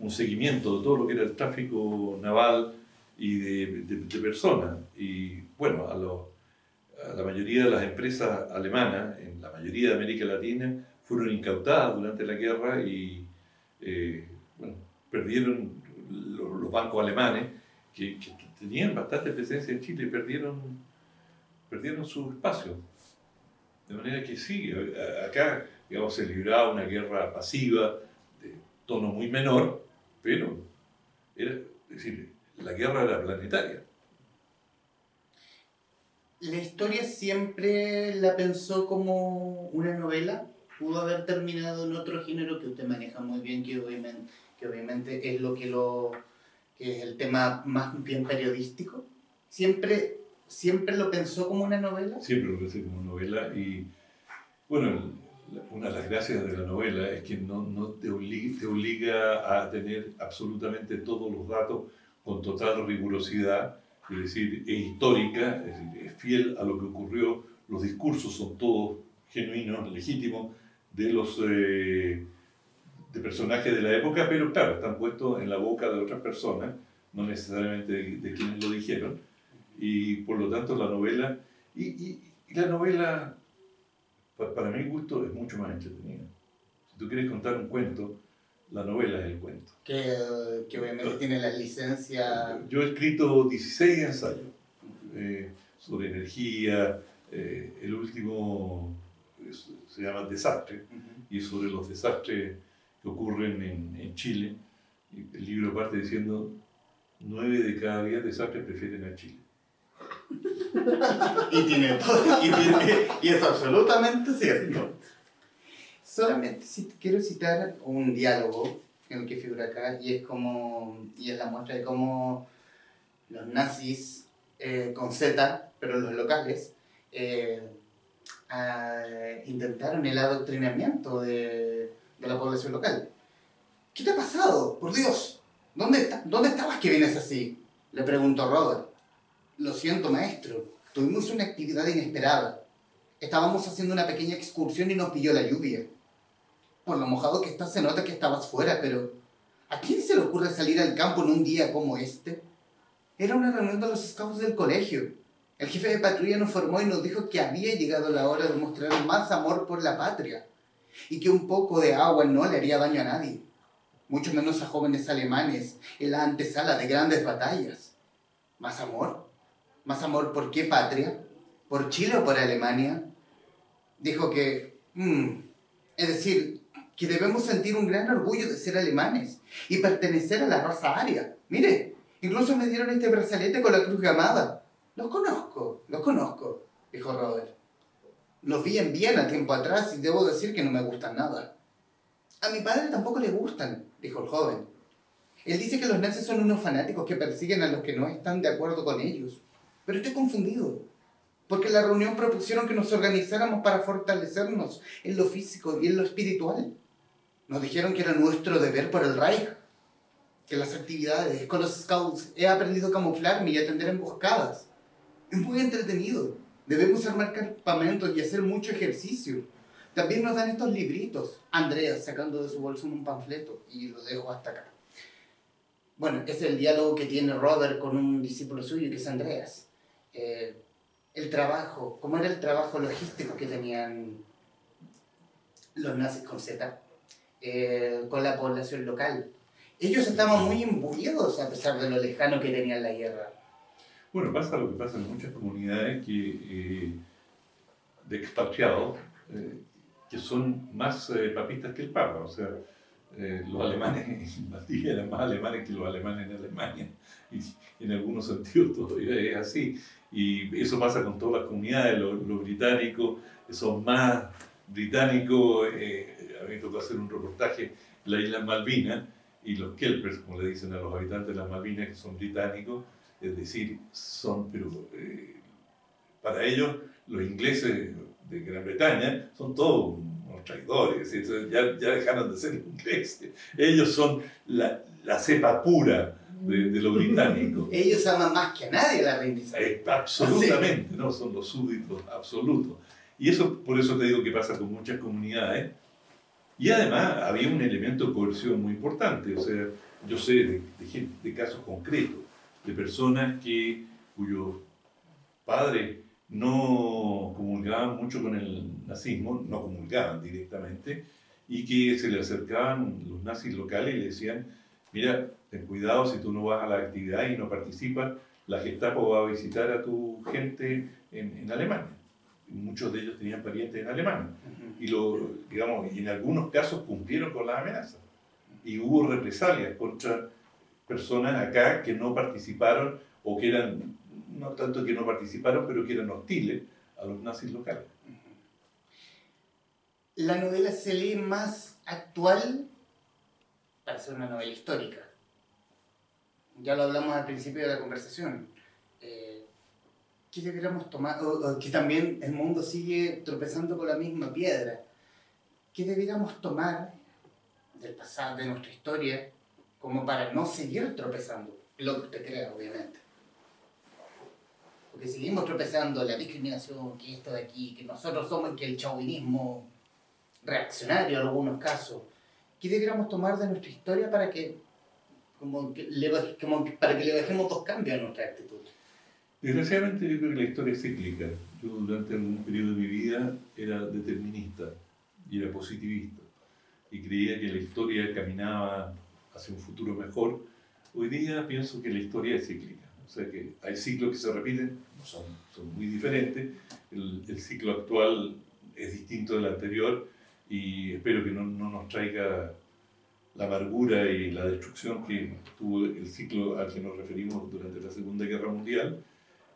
un, seguimiento de todo lo que era el tráfico naval y de, personas. Y bueno, a, a, la mayoría de las empresas alemanas, en la mayoría de América Latina, fueron incautadas durante la guerra y eh, bueno, perdieron los, bancos alemanes que, tenían bastante presencia en Chile, perdieron, perdieron su espacio. De manera que sí, acá digamos, se libraba una guerra pasiva, de tono muy menor, pero era, es decir, la guerra era planetaria. La historia siempre la pensó como una novela. Pudo haber terminado en otro género que usted maneja muy bien, que obviamente, que obviamente es lo que lo que es el tema más bien periodístico. Siempre, siempre lo pensó como una novela. Siempre lo pensé como novela y bueno, una de las gracias de la novela es que no, no te, obliga, te obliga a tener absolutamente todos los datos con total rigurosidad, es decir, es histórica, es, decir, es fiel a lo que ocurrió, los discursos son todos genuinos, legítimos, de los eh, de personajes de la época, pero claro, están puestos en la boca de otras personas, no necesariamente de, quienes lo dijeron, y por lo tanto la novela, y, y, y la novela, para, para mi gusto, es mucho más entretenida. Si tú quieres contar un cuento, la novela es el cuento. Que, que obviamente tiene la licencia. Yo he escrito 16 ensayos eh, sobre energía, eh, el último se llama Desastre, y es sobre los desastres que ocurren en, en Chile. El libro parte diciendo, nueve de cada diez desastres prefieren a Chile. y tiene todo, y, tiene, y es absolutamente cierto. Solamente quiero citar un diálogo en el que figura acá y es como y es la muestra de cómo los nazis eh, con Z, pero los locales, eh, intentaron el adoctrinamiento de, de, la población local. ¿Qué te ha pasado? Por Dios, ¿dónde, ¿dónde estabas que vienes así? Le preguntó Robert. Lo siento, maestro. Tuvimos una actividad inesperada. Estábamos haciendo una pequeña excursión y nos pilló la lluvia. Por lo mojado que estás se nota que estabas fuera, pero ¿a quién se le ocurre salir al campo en un día como este? Era una reunión de los scouts del colegio. El jefe de patrulla nos formó y nos dijo que había llegado la hora de mostrar más amor por la patria y que un poco de agua no le haría daño a nadie, mucho menos a jóvenes alemanes en la antesala de grandes batallas. ¿Más amor? ¿Más amor por qué patria? ¿Por Chile o por Alemania? Dijo que, mm, es decir, que debemos sentir un gran orgullo de ser alemanes y pertenecer a la raza aria. Mire, incluso me dieron este brazalete con la cruz gamada. Los conozco, los conozco, dijo Robert. Los vi en Viena tiempo atrás y debo decir que no me gustan nada. A mi padre tampoco le gustan, dijo el joven. Él dice que los nazis son unos fanáticos que persiguen a los que no están de acuerdo con ellos. Pero estoy confundido porque en la reunión propusieron que nos organizáramos para fortalecernos en lo físico y en lo espiritual. Nos dijeron que era nuestro deber por el Reich, que las actividades con los scouts he aprendido a camuflarme y a atender emboscadas. Es muy entretenido. Debemos armar campamentos y hacer mucho ejercicio. También nos dan estos libritos. Andreas sacando de su bolso un panfleto y lo dejo hasta acá. Bueno, es el diálogo que tiene Robert con un discípulo suyo que es Andreas. Eh, el trabajo, cómo era el trabajo logístico que tenían los nazis con Z, eh, con la población local. Ellos estaban muy imbuidos a pesar de lo lejano que tenían la guerra. Bueno, pasa lo que pasa en muchas comunidades que, eh, de expatriados eh, que son más papistas que el Papa. O sea, los alemanes en Valdivia eran más alemanes que los alemanes en Alemania. Y en algunos sentidos todavía es así. Y eso pasa con todas las comunidades. Los, los británicos son más británicos. A mí me tocó hacer un reportaje en la isla Malvinas y los Kelpers, como le dicen a los habitantes de las Malvinas, que son británicos, es decir, son, pero eh, para ellos los ingleses de Gran Bretaña son todos unos traidores, ya, ya, dejaron de ser ingleses. Ellos son la, la cepa pura de, de los británicos. Ellos aman más que a nadie la reina eh, absolutamente, ¿no? son los súbditos absolutos. Y eso, por eso te digo que pasa con muchas comunidades y además había un elemento de coerción muy importante, o sea, yo sé de, de, casos concretos, de personas que, cuyos padres no comulgaban mucho con el nazismo, no comulgaban directamente, y que se le acercaban los nazis locales y le decían, mira, ten cuidado si tú no vas a la actividad y no participas, la Gestapo va a visitar a tu gente en, en Alemania. Muchos de ellos tenían parientes en Alemania y, lo, digamos, y en algunos casos cumplieron con las amenazas. Y hubo represalias contra personas acá que no participaron o que eran, no tanto que no participaron, pero que eran hostiles a los nazis locales. La novela se lee más actual para ser una novela histórica. Ya lo hablamos al principio de la conversación que deberíamos tomar, o, que también el mundo sigue tropezando con la misma piedra, ¿qué deberíamos tomar del pasado, de nuestra historia, como para no seguir tropezando? Lo que usted crea, obviamente. Porque seguimos tropezando la discriminación, que esto de aquí, que nosotros somos, que el chauvinismo reaccionario en algunos casos. ¿Qué deberíamos tomar de nuestra historia para que, como, para que le dejemos dos cambios a nuestra actitud? Desgraciadamente yo creo que la historia es cíclica. Yo durante algún periodo de mi vida era determinista y era positivista y creía que la historia caminaba hacia un futuro mejor. Hoy día pienso que la historia es cíclica. O sea que hay ciclos que se repiten, son, son muy diferentes. El, el, ciclo actual es distinto del anterior y espero que no, no nos traiga la amargura y la destrucción que tuvo el ciclo al que nos referimos durante la Segunda Guerra Mundial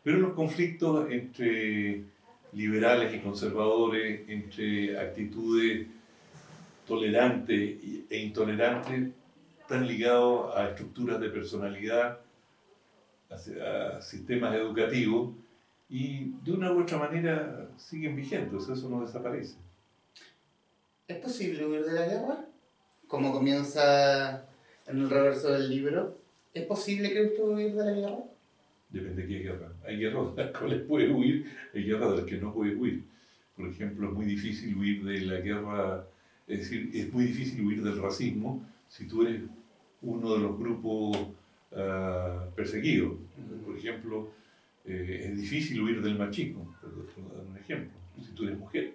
pero los conflictos entre liberales y conservadores, entre actitudes tolerantes e intolerantes, están ligados a estructuras de personalidad, a, sistemas educativos, y de una u otra manera siguen vigentes, eso no desaparece. ¿Es posible huir de la guerra? Como comienza en el reverso del libro, ¿es posible que usted huir de la guerra? Depende de qué guerra. Hay guerras de las cuales puedes huir, hay guerras de las que no puedes huir. Por ejemplo, es muy difícil huir de la guerra, es decir, es muy difícil huir del racismo si tú eres uno de los grupos uh, perseguidos. Por ejemplo, eh, es difícil huir del machismo, por dar un ejemplo, si tú eres mujer.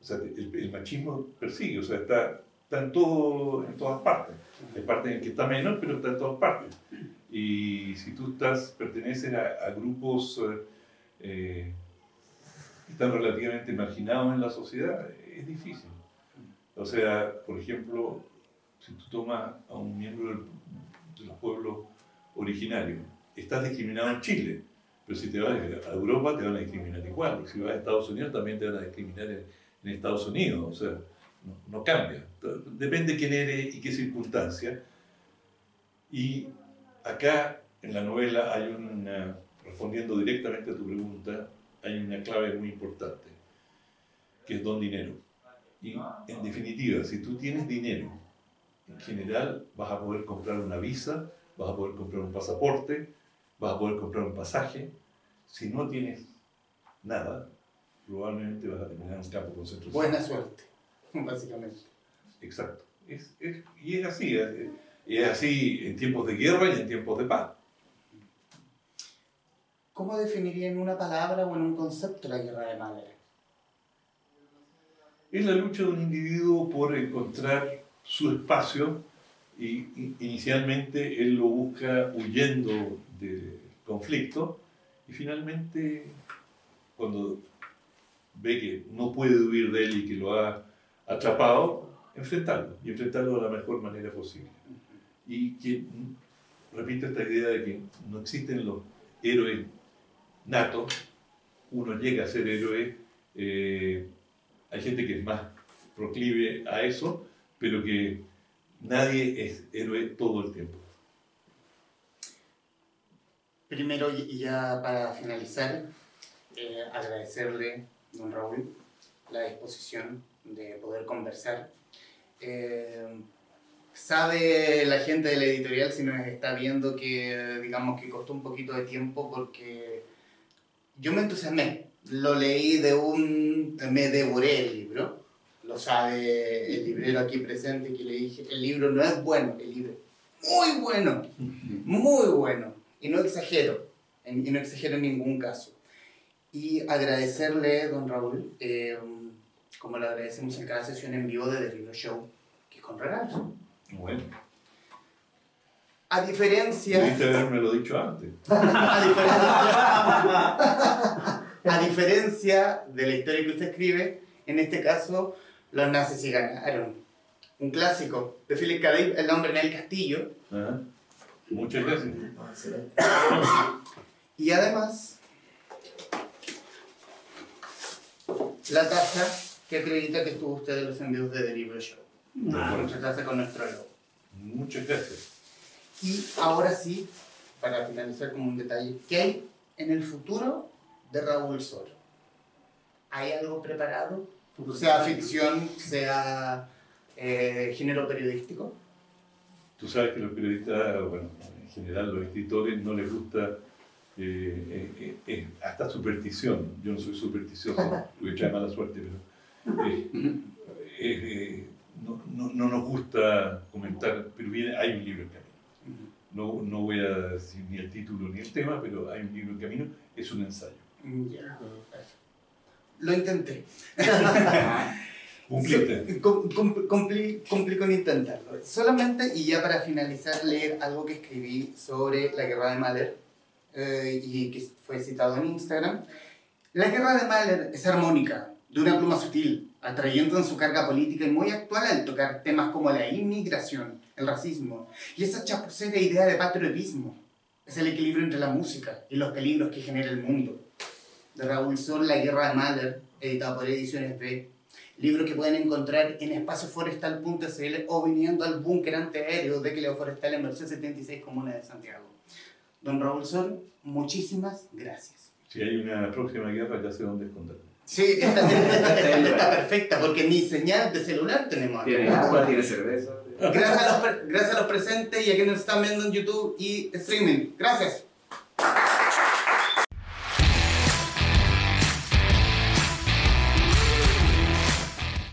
O sea, el, el machismo persigue, o sea, está, está en, todo, en todas partes. Hay partes en que está menos, pero está en todas partes. Y si tú estás, perteneces a, grupos eh, eh, que están relativamente marginados en la sociedad, es difícil. O sea, por ejemplo, si tú tomas a un miembro de los pueblos estás discriminado en Chile, pero si te vas a Europa te van a discriminar igual, y si vas a Estados Unidos también te van a discriminar en, Estados Unidos, o sea, no, no, cambia. Depende quién eres y qué circunstancia. Y acá en la novela hay una, respondiendo directamente a tu pregunta, hay una clave muy importante, que es don dinero. Y en definitiva, si tú tienes dinero, en general vas a poder comprar una visa, vas a poder comprar un pasaporte, vas a poder comprar un pasaje. Si no tienes nada, probablemente vas a terminar en un campo de concentración. Buena suerte, básicamente. Exacto. Es, es, y es así. Es, y es así en tiempos de guerra y en tiempos de paz. ¿cómo definiría en una palabra o en un concepto la guerra de Mahler? Es la lucha de un individuo por encontrar su espacio y, inicialmente él lo busca huyendo del conflicto y finalmente cuando ve que no puede huir de él y que lo ha atrapado, enfrentarlo y enfrentarlo de la mejor manera posible. Y que, repito esta idea de que no existen los héroes natos, uno llega a ser héroe, eh, hay gente que es más proclive a eso, pero que nadie es héroe todo el tiempo. Primero, y ya para finalizar, eh, agradecerle, don Raúl, la disposición de poder conversar. Eh, sabe la gente de la editorial si nos está viendo que digamos que costó un poquito de tiempo porque yo me entusiasmé. Lo leí de un... me devoré el libro. Lo sabe el librero aquí presente que le dije, el libro no es bueno, el libro es muy bueno, muy bueno. Y no exagero, y no exagero en ningún caso. Y agradecerle, don Raúl, eh, como le agradecemos en cada sesión en vivo de The Libro Show, que es con regalos. Bueno. A diferencia... Debiste haberme lo dicho antes. a, diferencia, a diferencia de la historia que usted escribe, en este caso, los nazis sí ganaron. Un clásico de Philip K. El hombre en el castillo. Muchas gracias. Y además, la taza que acredita que estuvo usted en los envíos de The Libro Show. Muchas gracias con nuestro logo. Muchas gracias. Y ahora sí, para finalizar como un detalle, ¿qué hay en el futuro de Raúl Sor? ¿Hay algo preparado? Sea ficción, sea eh, género periodístico. Tú sabes que los periodistas, bueno, en general los escritores no les gusta eh, eh, hasta superstición. Yo no soy supersticioso, porque trae mala suerte, pero no, no, no, nos gusta comentar, pero viene, hay un libro en camino. No, no voy a decir ni el título ni el tema, pero hay un libro en camino, es un ensayo. Ya, Lo intenté. Cumpliste. cumplí, cumplí, con intentarlo. Solamente, y ya para finalizar, leer algo que escribí sobre la guerra de Mahler eh, y que fue citado en Instagram. La guerra de Mahler es armónica, de una pluma sutil, atrayendo en su carga política y muy actual al tocar temas como la inmigración, el racismo y esa chapucera idea de patriotismo. Es el equilibrio entre la música y los peligros que genera el mundo. De Raúl Sol, La Guerra de Mahler, editado por Ediciones B. Libro que pueden encontrar en espacioforestal.cl o viniendo al búnker antiaéreo de Cleo Forestal en Merced 76, Comuna de Santiago. Don Raúl Sol, muchísimas gracias. Si hay una próxima guerra, ya sé dónde esconderme. Sí, esta, está perfecta, porque ni señal de celular tenemos. Tiene agua, tiene cerveza. Gracias a, los, gracias a los presentes y a quienes nos están viendo en YouTube y streaming. Gracias.